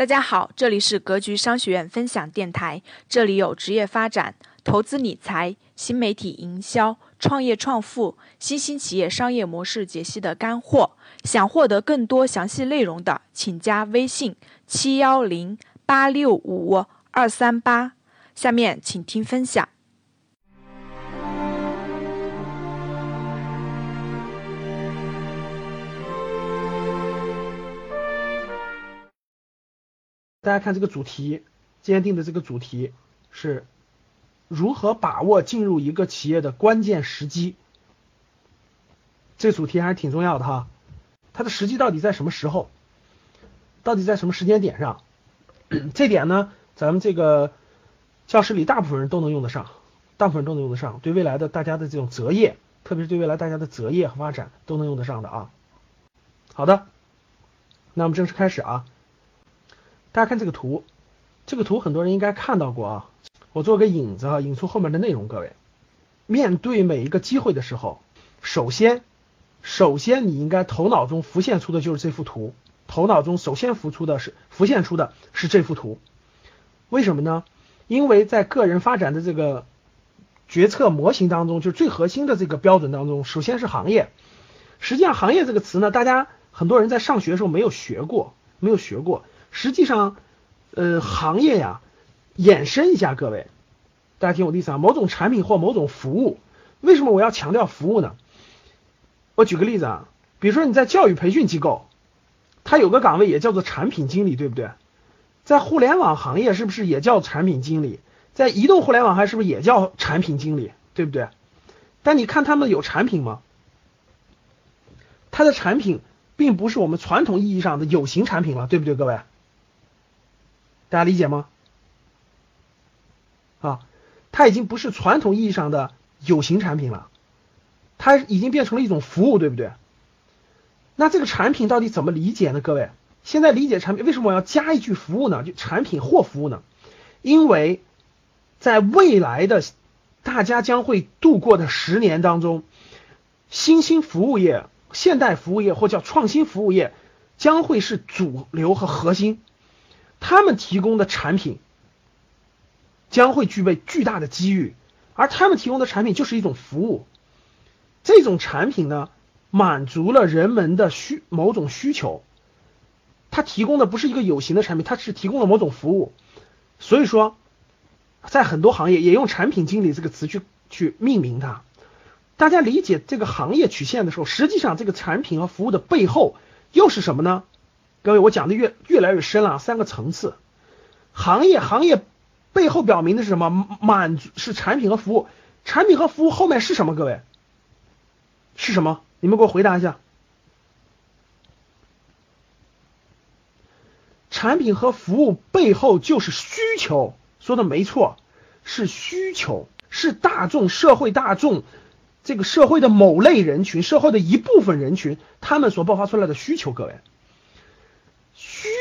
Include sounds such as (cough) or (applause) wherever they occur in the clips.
大家好，这里是格局商学院分享电台，这里有职业发展、投资理财、新媒体营销、创业创富、新兴企业商业模式解析的干货。想获得更多详细内容的，请加微信七幺零八六五二三八。下面请听分享。大家看这个主题，今天定的这个主题是如何把握进入一个企业的关键时机。这主题还是挺重要的哈，它的时机到底在什么时候？到底在什么时间点上？(coughs) 这点呢，咱们这个教室里大部分人都能用得上，大部分人都能用得上，对未来的大家的这种择业，特别是对未来大家的择业和发展都能用得上的啊。好的，那我们正式开始啊。大家看这个图，这个图很多人应该看到过啊。我做个引子啊，引出后面的内容。各位，面对每一个机会的时候，首先，首先你应该头脑中浮现出的就是这幅图。头脑中首先浮出的是浮现出的是这幅图。为什么呢？因为在个人发展的这个决策模型当中，就是最核心的这个标准当中，首先是行业。实际上，行业这个词呢，大家很多人在上学的时候没有学过，没有学过。实际上，呃，行业呀，衍生一下，各位，大家听我的意思啊。某种产品或某种服务，为什么我要强调服务呢？我举个例子啊，比如说你在教育培训机构，它有个岗位也叫做产品经理，对不对？在互联网行业是不是也叫产品经理？在移动互联网还是不是也叫产品经理？对不对？但你看他们有产品吗？它的产品并不是我们传统意义上的有形产品了，对不对，各位？大家理解吗？啊，它已经不是传统意义上的有形产品了，它已经变成了一种服务，对不对？那这个产品到底怎么理解呢？各位，现在理解产品，为什么我要加一句服务呢？就产品或服务呢？因为在未来的大家将会度过的十年当中，新兴服务业、现代服务业或叫创新服务业将会是主流和核心。他们提供的产品将会具备巨大的机遇，而他们提供的产品就是一种服务。这种产品呢，满足了人们的需某种需求。它提供的不是一个有形的产品，它是提供了某种服务。所以说，在很多行业也用产品经理这个词去去命名它。大家理解这个行业曲线的时候，实际上这个产品和服务的背后又是什么呢？各位，我讲的越越来越深了，三个层次，行业行业背后表明的是什么？满足是产品和服务，产品和服务后面是什么？各位是什么？你们给我回答一下。产品和服务背后就是需求，说的没错，是需求，是大众社会大众这个社会的某类人群，社会的一部分人群，他们所爆发出来的需求，各位。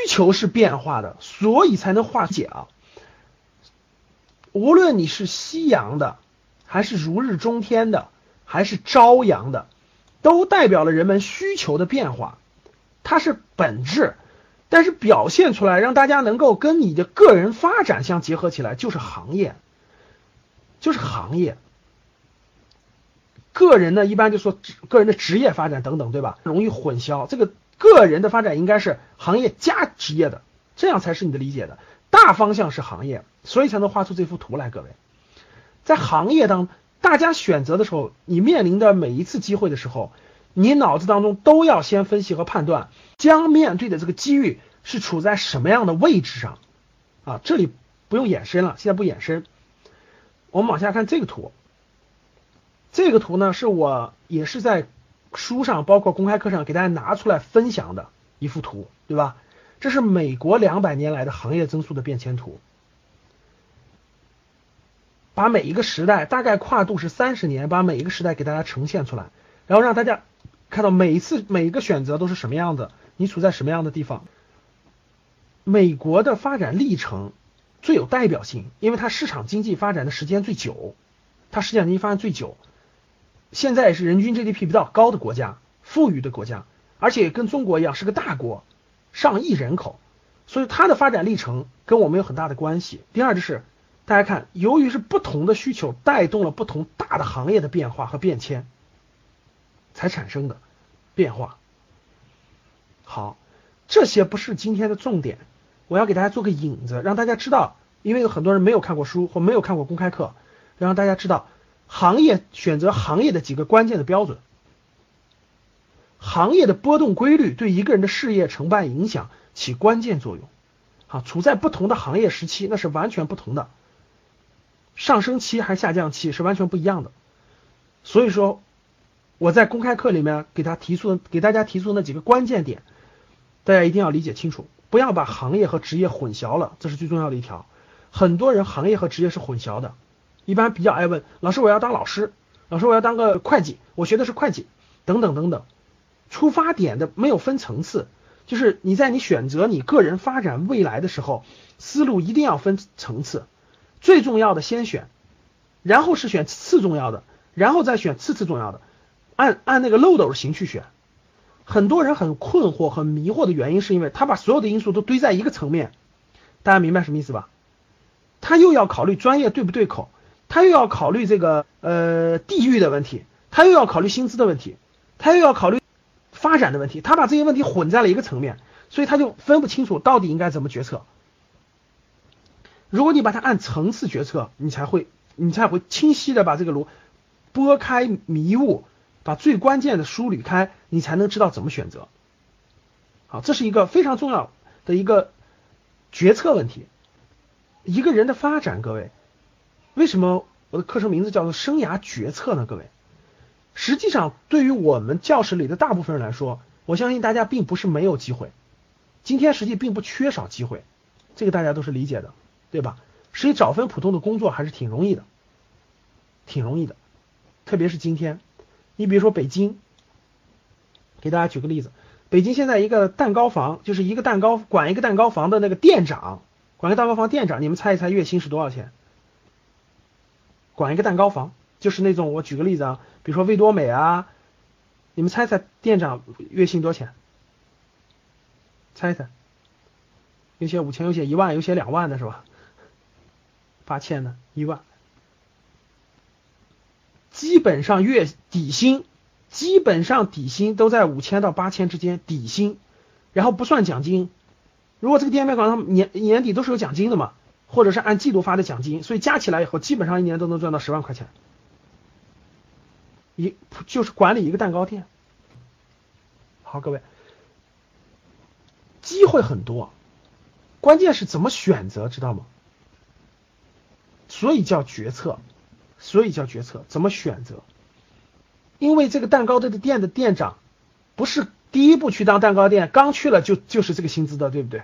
求是变化的，所以才能化解啊。无论你是夕阳的，还是如日中天的，还是朝阳的，都代表了人们需求的变化。它是本质，但是表现出来让大家能够跟你的个人发展相结合起来，就是行业，就是行业。个人呢，一般就说个人的职业发展等等，对吧？容易混淆这个。个人的发展应该是行业加职业的，这样才是你的理解的。大方向是行业，所以才能画出这幅图来。各位，在行业当大家选择的时候，你面临的每一次机会的时候，你脑子当中都要先分析和判断，将面对的这个机遇是处在什么样的位置上啊？这里不用延伸了，现在不延伸。我们往下看这个图，这个图呢是我也是在。书上包括公开课上给大家拿出来分享的一幅图，对吧？这是美国两百年来的行业增速的变迁图，把每一个时代大概跨度是三十年，把每一个时代给大家呈现出来，然后让大家看到每一次每一个选择都是什么样的，你处在什么样的地方。美国的发展历程最有代表性，因为它市场经济发展的时间最久，它市场经济发展最久。现在是人均 GDP 比较高的国家，富裕的国家，而且跟中国一样是个大国，上亿人口，所以它的发展历程跟我们有很大的关系。第二就是，大家看，由于是不同的需求带动了不同大的行业的变化和变迁，才产生的变化。好，这些不是今天的重点，我要给大家做个引子，让大家知道，因为有很多人没有看过书或没有看过公开课，让大家知道行业选择行业的几个关键的标准。行业的波动规律对一个人的事业成败影响起关键作用，啊，处在不同的行业时期，那是完全不同的，上升期还是下降期是完全不一样的。所以说，我在公开课里面给他提出的给大家提出的那几个关键点，大家一定要理解清楚，不要把行业和职业混淆了，这是最重要的一条。很多人行业和职业是混淆的，一般比较爱问老师我要当老师，老师我要当个会计，我学的是会计，等等等等。出发点的没有分层次，就是你在你选择你个人发展未来的时候，思路一定要分层次。最重要的先选，然后是选次重要的，然后再选次次重要的，按按那个漏斗型去选。很多人很困惑、很迷惑的原因，是因为他把所有的因素都堆在一个层面。大家明白什么意思吧？他又要考虑专业对不对口，他又要考虑这个呃地域的问题，他又要考虑薪资的问题，他又要考虑。发展的问题，他把这些问题混在了一个层面，所以他就分不清楚到底应该怎么决策。如果你把它按层次决策，你才会，你才会清晰的把这个路拨开迷雾，把最关键的梳理开，你才能知道怎么选择。好，这是一个非常重要的一个决策问题。一个人的发展，各位，为什么我的课程名字叫做生涯决策呢？各位？实际上，对于我们教室里的大部分人来说，我相信大家并不是没有机会。今天实际并不缺少机会，这个大家都是理解的，对吧？实际找份普通的工作还是挺容易的，挺容易的。特别是今天，你比如说北京，给大家举个例子，北京现在一个蛋糕房，就是一个蛋糕管一个蛋糕房的那个店长，管个蛋糕房店长，你们猜一猜月薪是多少钱？管一个蛋糕房。就是那种，我举个例子啊，比如说味多美啊，你们猜猜店长月薪多少钱？猜猜，有些五千，有些一万，有些两万的是吧？八千的，一万，基本上月底薪，基本上底薪都在五千到八千之间，底薪，然后不算奖金。如果这个店面广场年年底都是有奖金的嘛，或者是按季度发的奖金，所以加起来以后，基本上一年都能赚到十万块钱。一就是管理一个蛋糕店，好，各位，机会很多，关键是怎么选择，知道吗？所以叫决策，所以叫决策，怎么选择？因为这个蛋糕店的店的店长不是第一步去当蛋糕店，刚去了就就是这个薪资的，对不对？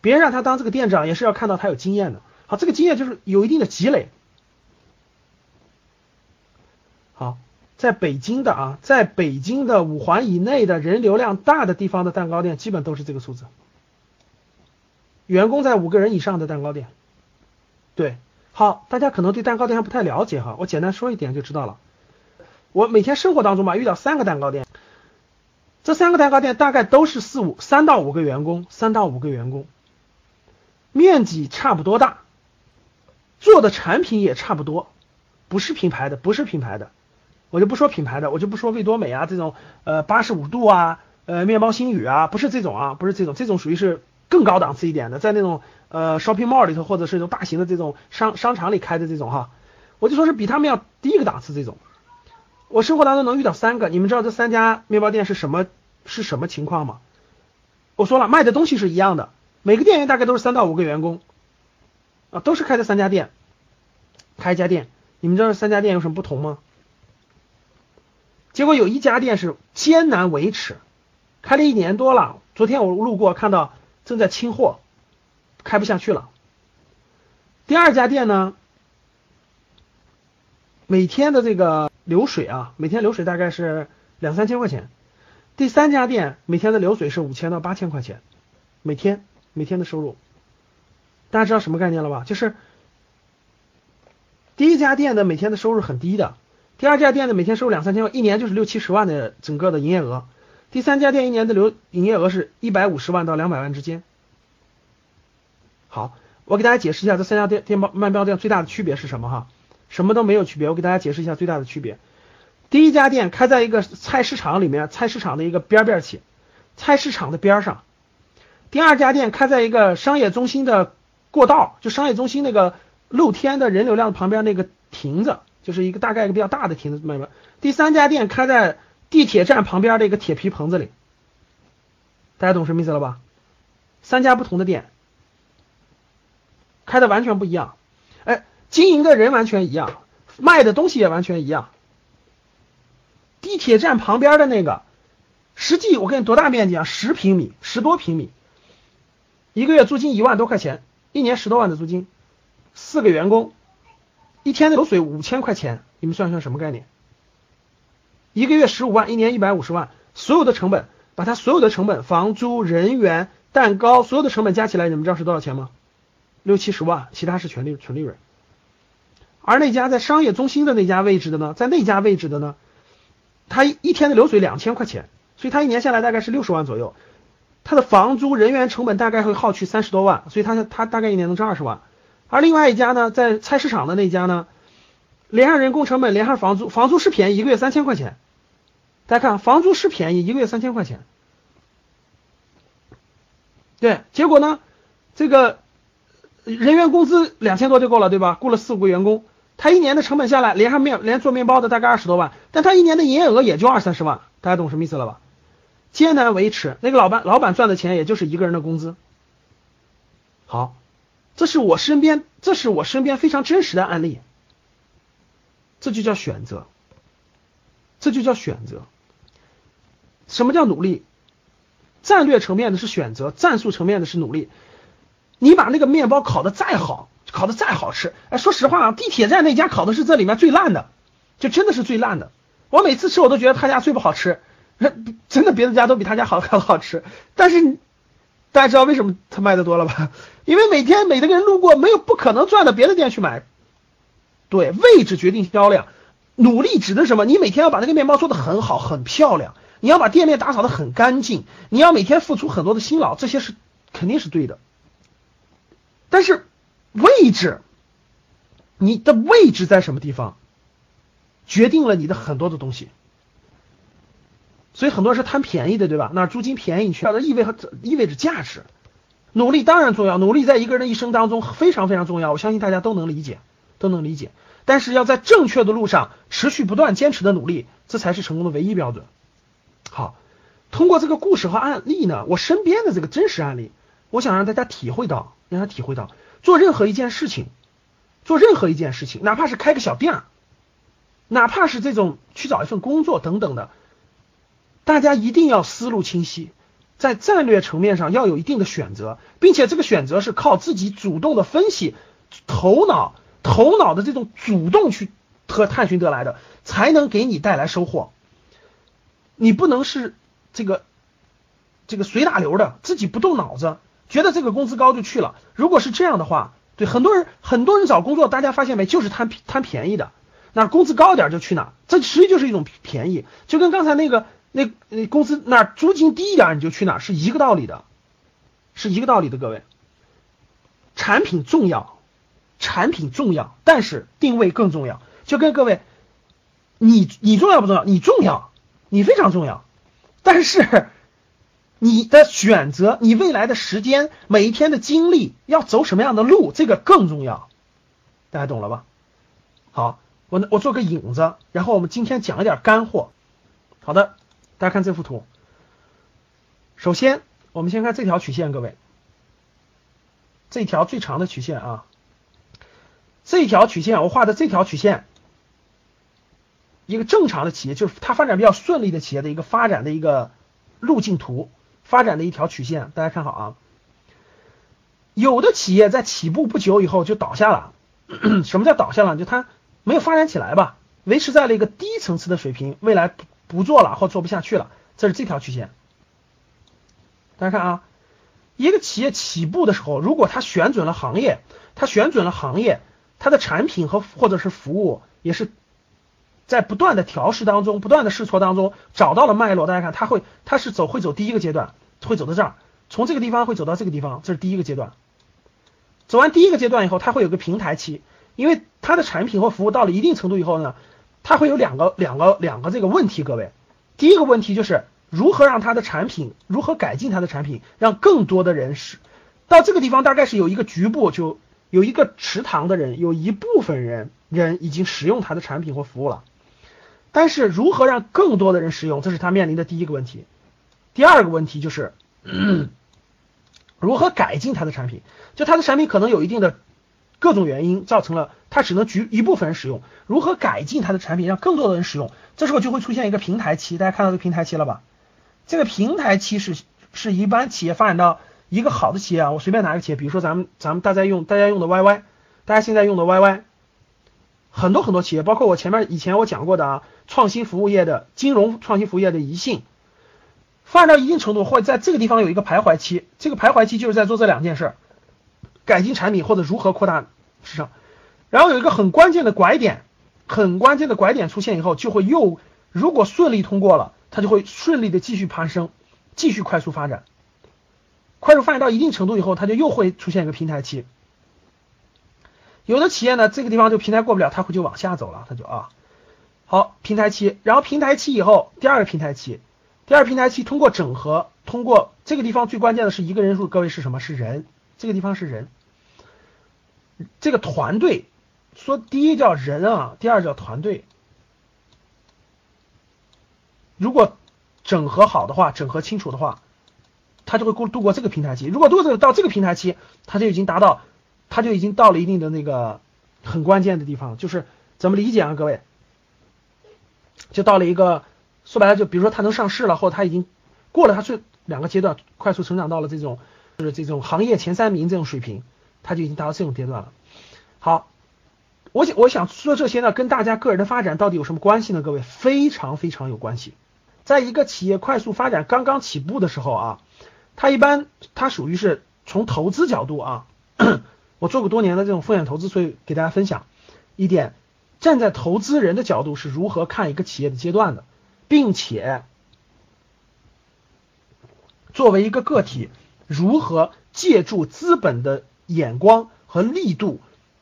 别人让他当这个店长，也是要看到他有经验的。好，这个经验就是有一定的积累。好，在北京的啊，在北京的五环以内的人流量大的地方的蛋糕店，基本都是这个数字。员工在五个人以上的蛋糕店，对，好，大家可能对蛋糕店还不太了解哈，我简单说一点就知道了。我每天生活当中吧，遇到三个蛋糕店，这三个蛋糕店大概都是四五三到五个员工，三到五个员工，面积差不多大，做的产品也差不多，不是品牌的，不是品牌的。我就不说品牌的，我就不说味多美啊这种，呃八十五度啊，呃面包星语啊，不是这种啊，不是这种，这种属于是更高档次一点的，在那种呃 shopping mall 里头或者是那种大型的这种商商场里开的这种哈，我就说是比他们要低一个档次这种。我生活当中能遇到三个，你们知道这三家面包店是什么是什么情况吗？我说了，卖的东西是一样的，每个店员大概都是三到五个员工，啊都是开的三家店，开一家店，你们知道三家店有什么不同吗？结果有一家店是艰难维持，开了一年多了。昨天我路过看到正在清货，开不下去了。第二家店呢，每天的这个流水啊，每天流水大概是两三千块钱。第三家店每天的流水是五千到八千块钱，每天每天的收入，大家知道什么概念了吧？就是第一家店的每天的收入很低的。第二家店的，每天收入两三千万，一年就是六七十万的整个的营业额。第三家店一年的流营业额是一百五十万到两百万之间。好，我给大家解释一下这三家店店包卖包店最大的区别是什么哈？什么都没有区别，我给大家解释一下最大的区别。第一家店开在一个菜市场里面，菜市场的一个边边起，菜市场的边上。第二家店开在一个商业中心的过道，就商业中心那个露天的人流量旁边那个亭子，就是一个大概一个比较大的亭子卖卖。第三家店开在地铁站旁边的一个铁皮棚子里，大家懂什么意思了吧？三家不同的店，开的完全不一样，哎，经营的人完全一样，卖的东西也完全一样。地铁站旁边的那个，实际我跟你多大面积啊？十平米，十多平米，一个月租金一万多块钱，一年十多万的租金，四个员工，一天的流水五千块钱，你们算算什么概念？一个月十五万，一年一百五十万，所有的成本，把它所有的成本，房租、人员、蛋糕，所有的成本加起来，你们知道是多少钱吗？六七十万，其他是全利纯利润。而那家在商业中心的那家位置的呢，在那家位置的呢，他一天的流水两千块钱，所以他一年下来大概是六十万左右。他的房租、人员成本大概会耗去三十多万，所以他他大概一年能挣二十万。而另外一家呢，在菜市场的那家呢？连上人工成本，连上房租，房租是便宜，一个月三千块钱。大家看，房租是便宜，一个月三千块钱。对，结果呢，这个人员工资两千多就够了，对吧？雇了四五个员工，他一年的成本下来，连上面连做面包的大概二十多万，但他一年的营业额也就二三十万，大家懂什么意思了吧？艰难维持，那个老板老板赚的钱也就是一个人的工资。好，这是我身边，这是我身边非常真实的案例。这就叫选择，这就叫选择。什么叫努力？战略层面的是选择，战术层面的是努力。你把那个面包烤的再好，烤的再好吃，哎，说实话啊，地铁站那家烤的是这里面最烂的，就真的是最烂的。我每次吃我都觉得他家最不好吃，真的别的家都比他家好 (laughs) 好好吃。但是大家知道为什么他卖的多了吧？因为每天每个人路过，没有不可能转到别的店去买。对，位置决定销量，努力指的是什么？你每天要把那个面包做的很好、很漂亮，你要把店面打扫的很干净，你要每天付出很多的辛劳，这些是肯定是对的。但是位置，你的位置在什么地方，决定了你的很多的东西。所以很多人是贪便宜的，对吧？那租金便宜，你去，那意味着意味着价值。努力当然重要，努力在一个人的一生当中非常非常重要，我相信大家都能理解。都能理解，但是要在正确的路上持续不断坚持的努力，这才是成功的唯一标准。好，通过这个故事和案例呢，我身边的这个真实案例，我想让大家体会到，让他体会到，做任何一件事情，做任何一件事情，哪怕是开个小店儿，哪怕是这种去找一份工作等等的，大家一定要思路清晰，在战略层面上要有一定的选择，并且这个选择是靠自己主动的分析，头脑。头脑的这种主动去和探寻得来的，才能给你带来收获。你不能是这个这个随大流的，自己不动脑子，觉得这个工资高就去了。如果是这样的话，对很多人很多人找工作，大家发现没，就是贪贪便宜的，那工资高点就去哪，这实际就是一种便宜，就跟刚才那个那那公司那租金低一点你就去哪是一个道理的，是一个道理的，各位，产品重要。产品重要，但是定位更重要。就跟各位，你你重要不重要？你重要，你非常重要。但是你的选择，你未来的时间，每一天的精力，要走什么样的路，这个更重要。大家懂了吧？好，我我做个影子，然后我们今天讲一点干货。好的，大家看这幅图。首先，我们先看这条曲线，各位，这条最长的曲线啊。这条曲线，我画的这条曲线，一个正常的企业，就是它发展比较顺利的企业的一个发展的一个路径图，发展的一条曲线，大家看好啊。有的企业在起步不久以后就倒下了，(clears throat) 什么叫倒下了？就它没有发展起来吧，维持在了一个低层次的水平，未来不做了或做不下去了，这是这条曲线。大家看啊，一个企业起步的时候，如果它选准了行业，它选准了行业。它的产品和或者是服务也是在不断的调试当中，不断的试错当中找到了脉络。大家看，他会他是走会走第一个阶段，会走到这儿，从这个地方会走到这个地方，这是第一个阶段。走完第一个阶段以后，它会有个平台期，因为它的产品或服务到了一定程度以后呢，它会有两个两个两个这个问题。各位，第一个问题就是如何让它的产品，如何改进它的产品，让更多的人使到这个地方，大概是有一个局部，就有一个池塘的人，有一部分人人已经使用它的产品或服务了。但是如何让更多的人使用，这是他面临的第一个问题。第二个问题就是如何改进他的产品。就他的产品可能有一定的各种原因，造成了他只能局一部分人使用。如何改进他的产品，让更多的人使用？这时候就会出现一个平台期。大家看到这个平台期了吧？这个平台期是是一般企业发展到一个好的企业啊。我随便拿个企业，比如说咱们咱们大家用大家用的 YY，大家现在用的 YY。很多很多企业，包括我前面以前我讲过的啊，创新服务业的金融创新服务业的宜信，发展到一定程度，或者在这个地方有一个徘徊期，这个徘徊期就是在做这两件事：改进产品或者如何扩大市场。然后有一个很关键的拐点，很关键的拐点出现以后，就会又如果顺利通过了，它就会顺利的继续攀升，继续快速发展。快速发展到一定程度以后，它就又会出现一个平台期。有的企业呢，这个地方就平台过不了，它会就往下走了，它就啊，好平台期，然后平台期以后，第二个平台期，第二平台期通过整合，通过这个地方最关键的是一个人数，各位是什么？是人，这个地方是人，这个团队，说第一叫人啊，第二叫团队，如果整合好的话，整合清楚的话，他就会过度过这个平台期，如果度过到这个平台期，他就已经达到。他就已经到了一定的那个很关键的地方，就是怎么理解啊，各位？就到了一个说白了，就比如说他能上市了，或者他已经过了他最两个阶段，快速成长到了这种就是这种行业前三名这种水平，他就已经达到这种阶段了。好，我想我想说这些呢，跟大家个人的发展到底有什么关系呢？各位，非常非常有关系。在一个企业快速发展刚刚起步的时候啊，它一般它属于是从投资角度啊。(clears throat) 我做过多年的这种风险投资，所以给大家分享一点，站在投资人的角度是如何看一个企业的阶段的，并且作为一个个体，如何借助资本的眼光和力度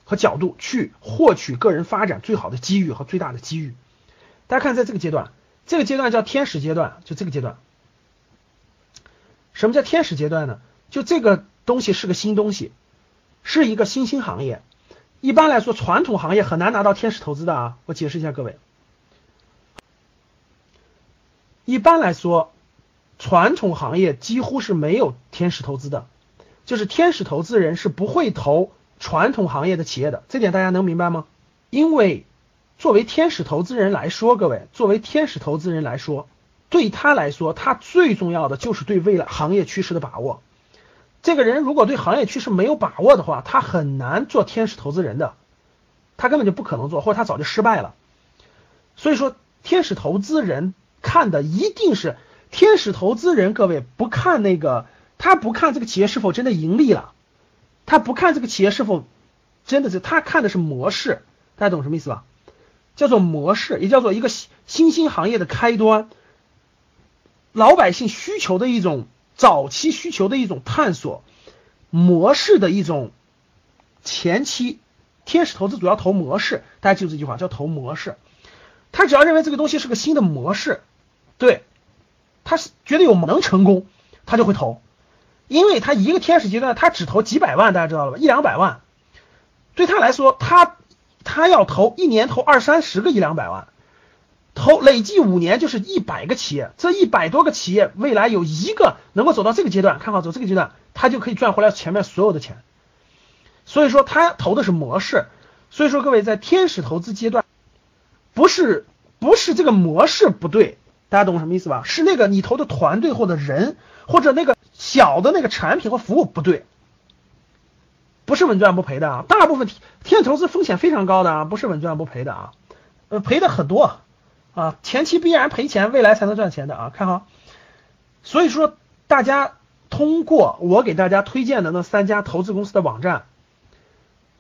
和角度去获取个人发展最好的机遇和最大的机遇。大家看，在这个阶段，这个阶段叫天使阶段，就这个阶段。什么叫天使阶段呢？就这个东西是个新东西。是一个新兴行业，一般来说，传统行业很难拿到天使投资的啊。我解释一下各位，一般来说，传统行业几乎是没有天使投资的，就是天使投资人是不会投传统行业的企业的，这点大家能明白吗？因为作为天使投资人来说，各位，作为天使投资人来说，对他来说，他最重要的就是对未来行业趋势的把握。这个人如果对行业趋势没有把握的话，他很难做天使投资人的，他根本就不可能做，或者他早就失败了。所以说，天使投资人看的一定是天使投资人，各位不看那个，他不看这个企业是否真的盈利了，他不看这个企业是否真的是，他看的是模式，大家懂什么意思吧？叫做模式，也叫做一个新兴行业的开端，老百姓需求的一种。早期需求的一种探索模式的一种前期，天使投资主要投模式，大家记住这句话叫投模式。他只要认为这个东西是个新的模式，对，他是觉得有能成功，他就会投，因为他一个天使阶段他只投几百万，大家知道了吧？一两百万，对他来说，他他要投一年投二三十个一两百万。投累计五年就是一百个企业，这一百多个企业未来有一个能够走到这个阶段，看好走这个阶段，他就可以赚回来前面所有的钱。所以说他投的是模式。所以说各位在天使投资阶段，不是不是这个模式不对，大家懂什么意思吧？是那个你投的团队或者人或者那个小的那个产品和服务不对，不是稳赚不赔的啊。大部分天使投资风险非常高的啊，不是稳赚不赔的啊，呃赔的很多。啊，前期必然赔钱，未来才能赚钱的啊！看好，所以说大家通过我给大家推荐的那三家投资公司的网站，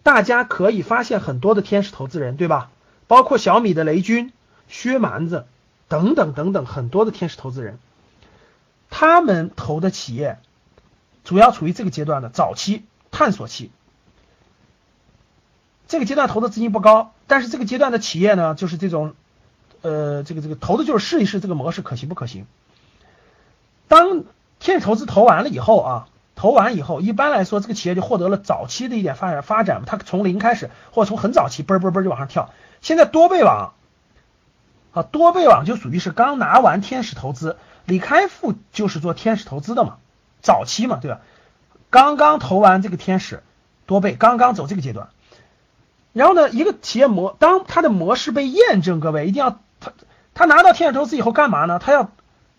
大家可以发现很多的天使投资人，对吧？包括小米的雷军，薛蛮子等等等等很多的天使投资人，他们投的企业主要处于这个阶段的早期探索期。这个阶段投的资金不高，但是这个阶段的企业呢，就是这种，呃，这个这个投的就是试一试这个模式可行不可行。当天使投资投完了以后啊，投完以后，一般来说这个企业就获得了早期的一点发展发展，它从零开始，或者从很早期嘣嘣嘣就往上跳。现在多倍网，啊，多倍网就属于是刚拿完天使投资，李开复就是做天使投资的嘛，早期嘛，对吧？刚刚投完这个天使，多倍刚刚走这个阶段。然后呢，一个企业模，当它的模式被验证，各位一定要他他拿到天使投资以后干嘛呢？他要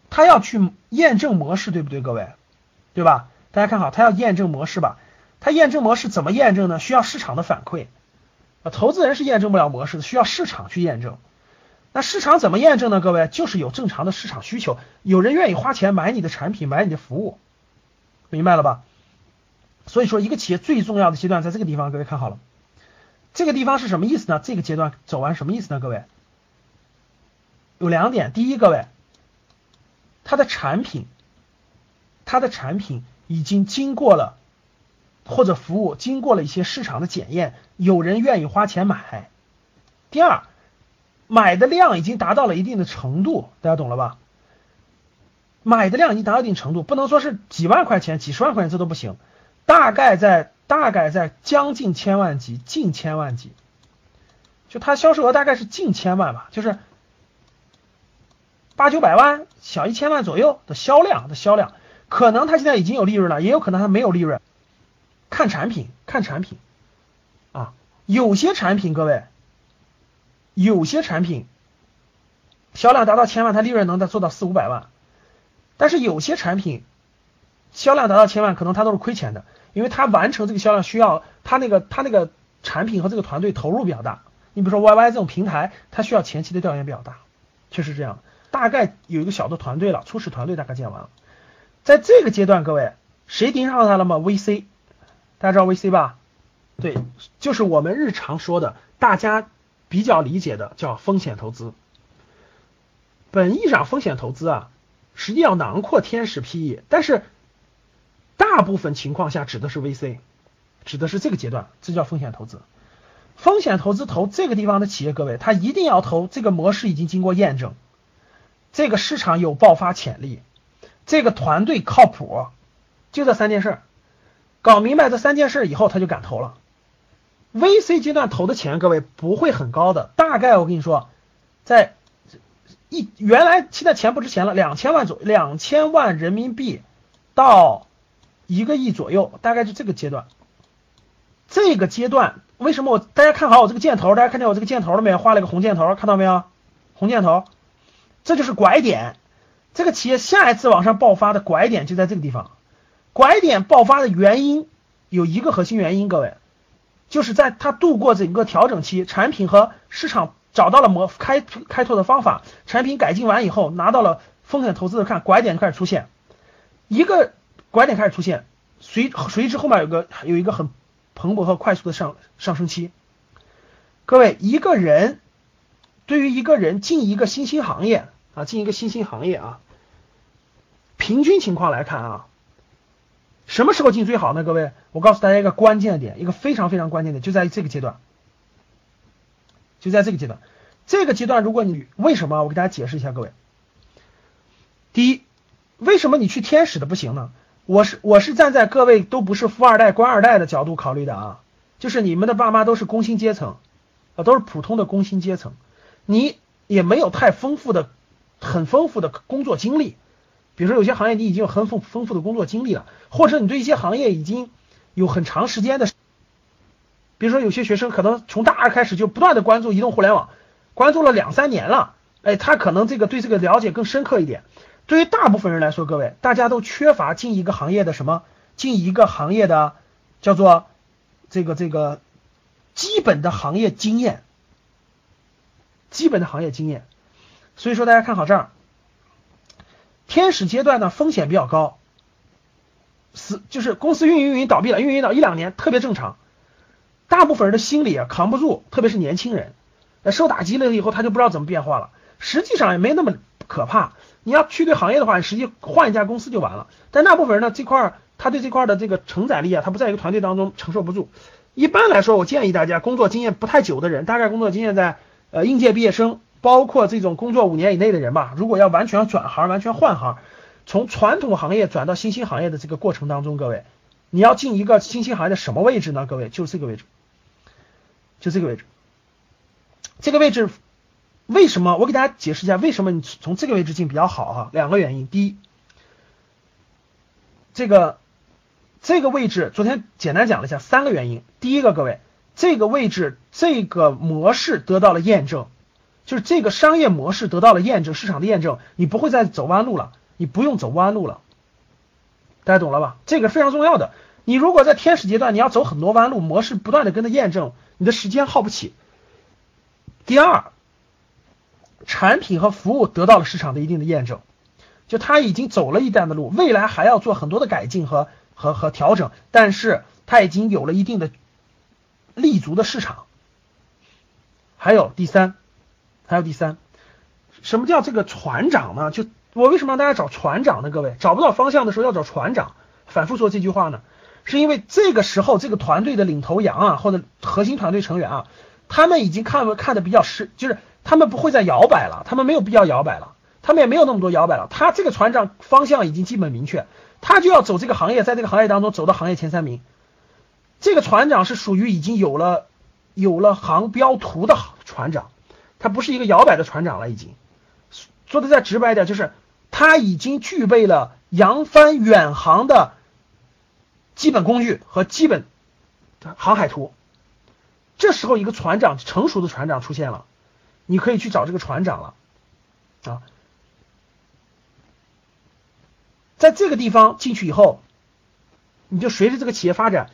他要去验证模式，对不对，各位？对吧？大家看好，他要验证模式吧？他验证模式怎么验证呢？需要市场的反馈啊，投资人是验证不了模式的，需要市场去验证。那市场怎么验证呢？各位，就是有正常的市场需求，有人愿意花钱买你的产品，买你的服务，明白了吧？所以说，一个企业最重要的阶段在这个地方，各位看好了。这个地方是什么意思呢？这个阶段走完什么意思呢？各位，有两点。第一，各位，它的产品，它的产品已经经过了或者服务经过了一些市场的检验，有人愿意花钱买。第二，买的量已经达到了一定的程度，大家懂了吧？买的量已经达到一定程度，不能说是几万块钱、几十万块钱，这都不行。大概在。大概在将近千万级，近千万级，就它销售额大概是近千万吧，就是八九百万，小一千万左右的销量的销量，可能它现在已经有利润了，也有可能它没有利润，看产品，看产品，啊，有些产品各位，有些产品销量达到千万，它利润能再做到四五百万，但是有些产品销量达到千万，可能它都是亏钱的。因为它完成这个销量需要它那个它那个产品和这个团队投入比较大，你比如说 YY 这种平台，它需要前期的调研比较大，确实这样。大概有一个小的团队了，初始团队大概建完了，在这个阶段，各位谁盯上它了吗？VC，大家知道 VC 吧？对，就是我们日常说的，大家比较理解的叫风险投资。本意上风险投资啊，实际要囊括天使 PE，但是。大部分情况下指的是 VC，指的是这个阶段，这叫风险投资。风险投资投这个地方的企业，各位，他一定要投这个模式已经经过验证，这个市场有爆发潜力，这个团队靠谱，就这三件事，搞明白这三件事以后，他就敢投了。VC 阶段投的钱，各位不会很高的，大概我跟你说，在一原来现在钱不值钱了，两千万左两千万人民币到。一个亿左右，大概是这个阶段。这个阶段为什么我大家看好我这个箭头？大家看见我这个箭头了没有？画了一个红箭头，看到没有？红箭头，这就是拐点。这个企业下一次往上爆发的拐点就在这个地方。拐点爆发的原因有一个核心原因，各位，就是在它度过整个调整期，产品和市场找到了模开开拓的方法，产品改进完以后，拿到了风险投资的看，拐点开始出现一个。拐点开始出现，随随之后面有个有一个很蓬勃和快速的上上升期。各位，一个人对于一个人进一个新兴行业啊，进一个新兴行业啊，平均情况来看啊，什么时候进最好呢？各位，我告诉大家一个关键点，一个非常非常关键的，就在于这个阶段，就在这个阶段。这个阶段，如果你为什么？我给大家解释一下，各位。第一，为什么你去天使的不行呢？我是我是站在各位都不是富二代、官二代的角度考虑的啊，就是你们的爸妈都是工薪阶层，啊，都是普通的工薪阶层，你也没有太丰富的、很丰富的工作经历，比如说有些行业你已经有很丰丰富的工作经历了，或者你对一些行业已经有很长时间的，比如说有些学生可能从大二开始就不断的关注移动互联网，关注了两三年了，哎，他可能这个对这个了解更深刻一点。对于大部分人来说，各位，大家都缺乏进一个行业的什么？进一个行业的叫做这个这个基本的行业经验，基本的行业经验。所以说，大家看好这儿，天使阶段呢风险比较高，死就是公司运营运营倒闭了，运营到一两年特别正常。大部分人的心理啊扛不住，特别是年轻人，受打击了以后他就不知道怎么变化了。实际上也没那么可怕。你要去对行业的话，你实际换一家公司就完了。但那部分人呢，这块他对这块的这个承载力啊，他不在一个团队当中承受不住。一般来说，我建议大家工作经验不太久的人，大概工作经验在呃应届毕业生，包括这种工作五年以内的人吧。如果要完全转行、完全换行，从传统行业转到新兴行业的这个过程当中，各位，你要进一个新兴行业的什么位置呢？各位，就这个位置，就这个位置，这个位置。为什么？我给大家解释一下，为什么你从这个位置进比较好哈？两个原因。第一，这个这个位置昨天简单讲了一下，三个原因。第一个，各位，这个位置这个模式得到了验证，就是这个商业模式得到了验证，市场的验证，你不会再走弯路了，你不用走弯路了，大家懂了吧？这个非常重要的。你如果在天使阶段，你要走很多弯路，模式不断的跟着验证，你的时间耗不起。第二。产品和服务得到了市场的一定的验证，就他已经走了一段的路，未来还要做很多的改进和和和调整，但是他已经有了一定的立足的市场。还有第三，还有第三，什么叫这个船长呢？就我为什么让大家找船长呢？各位找不到方向的时候要找船长，反复说这句话呢，是因为这个时候这个团队的领头羊啊，或者核心团队成员啊，他们已经看看的比较实，就是。他们不会再摇摆了，他们没有必要摇摆了，他们也没有那么多摇摆了。他这个船长方向已经基本明确，他就要走这个行业，在这个行业当中走到行业前三名。这个船长是属于已经有了有了航标图的船长，他不是一个摇摆的船长了，已经说的再直白一点，就是他已经具备了扬帆远航的基本工具和基本航海图。这时候，一个船长成熟的船长出现了。你可以去找这个船长了，啊，在这个地方进去以后，你就随着这个企业发展，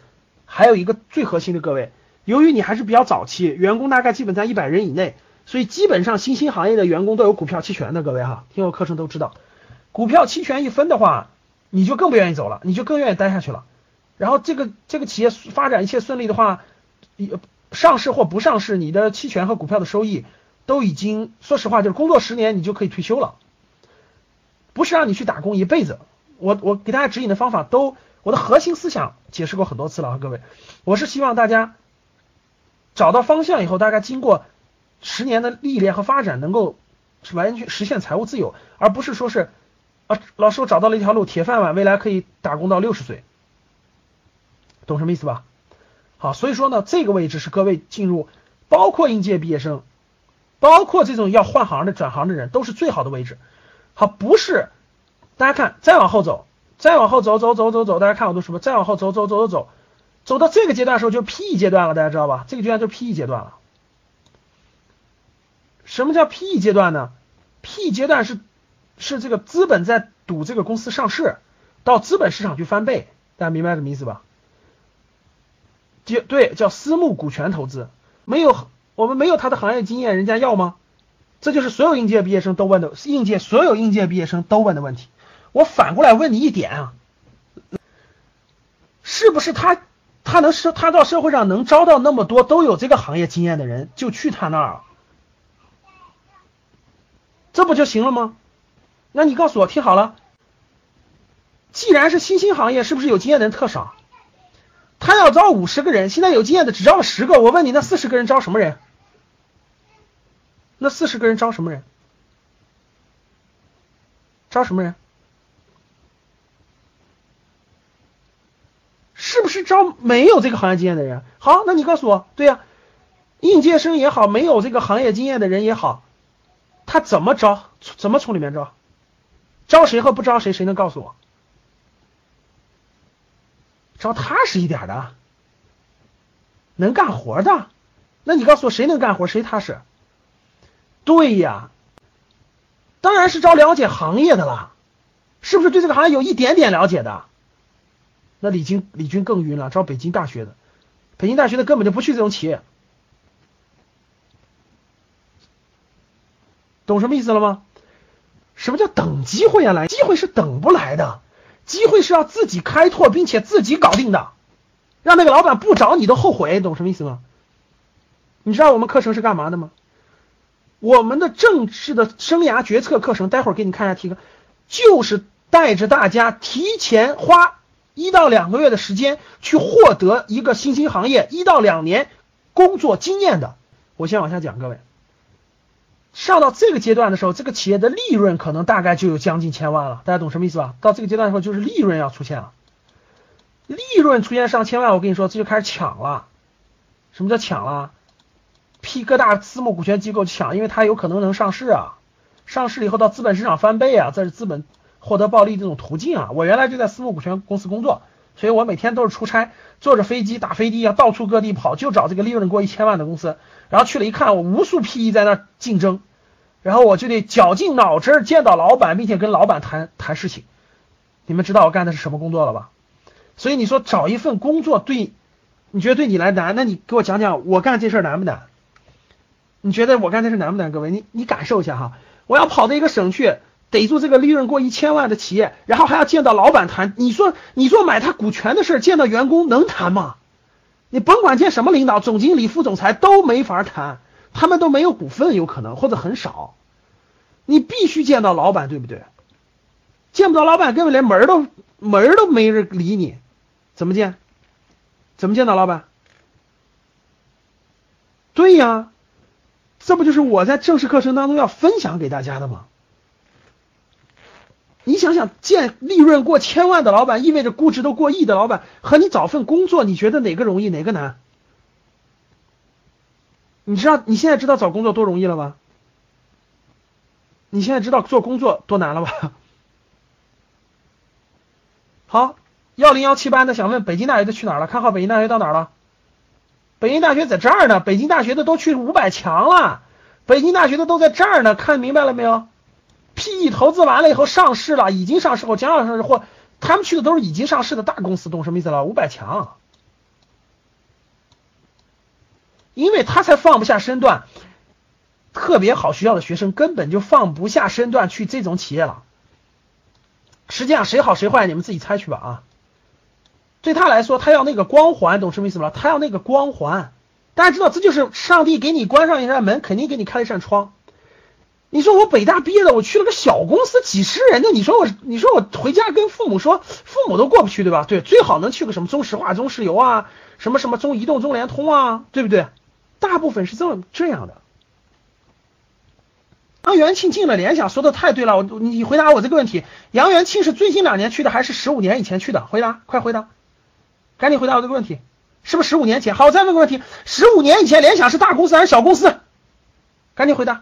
还有一个最核心的各位，由于你还是比较早期，员工大概基本在一百人以内，所以基本上新兴行业的员工都有股票期权的，各位哈，听我课程都知道，股票期权一分的话，你就更不愿意走了，你就更愿意待下去了。然后这个这个企业发展一切顺利的话，上市或不上市，你的期权和股票的收益。都已经说实话，就是工作十年你就可以退休了，不是让你去打工一辈子。我我给大家指引的方法都，我的核心思想解释过很多次了啊，各位，我是希望大家找到方向以后，大概经过十年的历练和发展，能够完全实现财务自由，而不是说是啊，老师我找到了一条路，铁饭碗，未来可以打工到六十岁，懂什么意思吧？好，所以说呢，这个位置是各位进入，包括应届毕业生。包括这种要换行的、转行的人，都是最好的位置。好，不是，大家看，再往后走，再往后走，走走走走，大家看我都什么？再往后走走走走走，走到这个阶段的时候，就 PE 阶段了，大家知道吧？这个阶段就 PE 阶段了。什么叫 PE 阶段呢？PE 阶段是是这个资本在赌这个公司上市，到资本市场去翻倍，大家明白什么意思吧？就对，叫私募股权投资，没有。我们没有他的行业经验，人家要吗？这就是所有应届毕业生都问的，应届所有应届毕业生都问的问题。我反过来问你一点啊，是不是他他能社他到社会上能招到那么多都有这个行业经验的人，就去他那儿，这不就行了吗？那你告诉我，听好了，既然是新兴行业，是不是有经验的人特少？他要招五十个人，现在有经验的只招了十个。我问你，那四十个人招什么人？那四十个人招什么人？招什么人？是不是招没有这个行业经验的人？好，那你告诉我，对呀，应届生也好，没有这个行业经验的人也好，他怎么招？怎么从里面招？招谁和不招谁，谁能告诉我？招踏实一点的，能干活的，那你告诉我谁能干活，谁踏实？对呀，当然是招了解行业的了，是不是对这个行业有一点点了解的？那李军李军更晕了，招北京大学的，北京大学的根本就不去这种企业，懂什么意思了吗？什么叫等机会啊？来，机会是等不来的。机会是要自己开拓，并且自己搞定的，让那个老板不找你都后悔，懂什么意思吗？你知道我们课程是干嘛的吗？我们的正式的生涯决策课程，待会儿给你看一下提纲，就是带着大家提前花一到两个月的时间去获得一个新兴行业一到两年工作经验的。我先往下讲，各位，上到这个阶段的时候，这个企业的利润可能大概就有将近千万了，大家懂什么意思吧？到这个阶段的时候，就是利润要出现了，利润出现上千万，我跟你说，这就开始抢了。什么叫抢了？批各大私募股权机构抢，因为它有可能能上市啊，上市以后到资本市场翻倍啊，这是资本获得暴利这种途径啊。我原来就在私募股权公司工作，所以我每天都是出差，坐着飞机打飞的啊，到处各地跑，就找这个利润过一千万的公司。然后去了一看，我无数 PE 在那竞争，然后我就得绞尽脑汁见到老板，并且跟老板谈谈事情。你们知道我干的是什么工作了吧？所以你说找一份工作对。你觉得对你来难？那你给我讲讲我干这事难不难？你觉得我干这事难不难？各位，你你感受一下哈。我要跑到一个省去逮住这个利润过一千万的企业，然后还要见到老板谈。你说你说买他股权的事，见到员工能谈吗？你甭管见什么领导、总经理、副总裁都没法谈，他们都没有股份，有可能或者很少。你必须见到老板，对不对？见不到老板，根本连门都门都没人理你，怎么见？怎么见到老板？对呀，这不就是我在正式课程当中要分享给大家的吗？你想想，见利润过千万的老板，意味着估值都过亿的老板，和你找份工作，你觉得哪个容易，哪个难？你知道你现在知道找工作多容易了吧？你现在知道做工作多难了吧？(laughs) 好。幺零幺七班的想问北京大学的去哪儿了？看好北京大学到哪儿了？北京大学在这儿呢。北京大学的都去五百强了，北京大学的都在这儿呢。看明白了没有？PE 投资完了以后上市了，已经上市或将要上市或他们去的都是已经上市的大公司，懂什么意思了？五百强，因为他才放不下身段，特别好学校的学生根本就放不下身段去这种企业了。实际上谁好谁坏，你们自己猜去吧啊！对他来说，他要那个光环，懂什么意思吗？他要那个光环。大家知道，这就是上帝给你关上一扇门，肯定给你开一扇窗。你说我北大毕业的，我去了个小公司，几十人的，你说我，你说我回家跟父母说，父母都过不去，对吧？对，最好能去个什么中石化、中石油啊，什么什么中移动、中联通啊，对不对？大部分是这么这样的。杨元庆进了联想，说的太对了，我你回答我这个问题，杨元庆是最近两年去的，还是十五年以前去的？回答，快回答。赶紧回答我这个问题，是不是十五年前？好，再问个问题，十五年以前联想是大公司还是小公司？赶紧回答，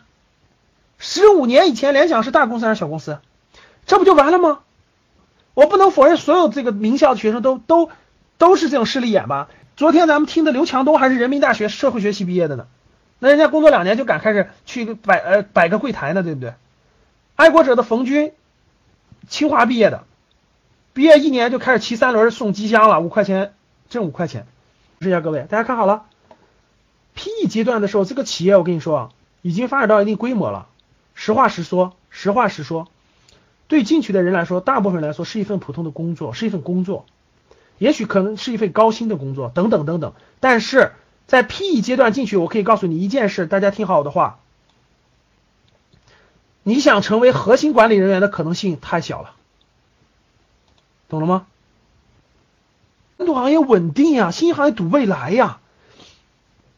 十五年以前联想是大公司还是小公司？这不就完了吗？我不能否认所有这个名校的学生都都都是这种势利眼吧？昨天咱们听的刘强东还是人民大学社会学系毕业的呢，那人家工作两年就敢开始去摆呃摆个柜台呢，对不对？爱国者的冯军，清华毕业的。毕业一年就开始骑三轮送机箱了，五块钱挣五块钱。试一下各位，大家看好了。PE 阶段的时候，这个企业我跟你说，已经发展到一定规模了。实话实说，实话实说，对进去的人来说，大部分来说是一份普通的工作，是一份工作，也许可能是一份高薪的工作，等等等等。但是在 PE 阶段进去，我可以告诉你一件事，大家听好我的话，你想成为核心管理人员的可能性太小了。懂了吗？本土行业稳定呀，新兴行业赌未来呀。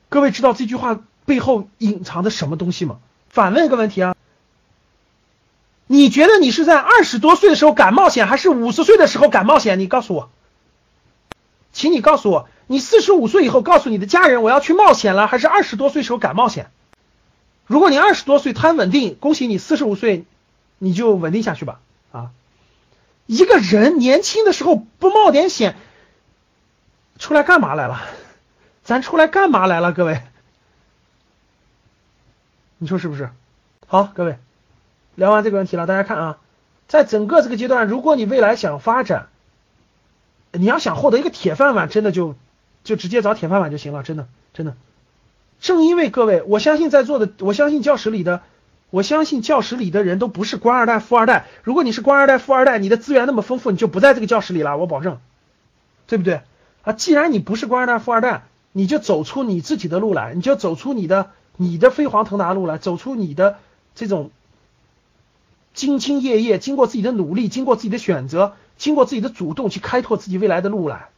各位知道这句话背后隐藏的什么东西吗？反问一个问题啊，你觉得你是在二十多岁的时候敢冒险，还是五十岁的时候敢冒险？你告诉我，请你告诉我，你四十五岁以后告诉你的家人我要去冒险了，还是二十多岁时候敢冒险？如果你二十多岁贪稳定，恭喜你，四十五岁你就稳定下去吧，啊。一个人年轻的时候不冒点险，出来干嘛来了？咱出来干嘛来了？各位，你说是不是？好，各位，聊完这个问题了，大家看啊，在整个这个阶段，如果你未来想发展，你要想获得一个铁饭碗，真的就就直接找铁饭碗就行了，真的真的。正因为各位，我相信在座的，我相信教室里的。我相信教室里的人都不是官二代、富二代。如果你是官二代、富二代，你的资源那么丰富，你就不在这个教室里了，我保证，对不对？啊，既然你不是官二代、富二代，你就走出你自己的路来，你就走出你的你的飞黄腾达路来，走出你的这种兢兢业业，经过自己的努力，经过自己的选择，经过自己的主动去开拓自己未来的路来。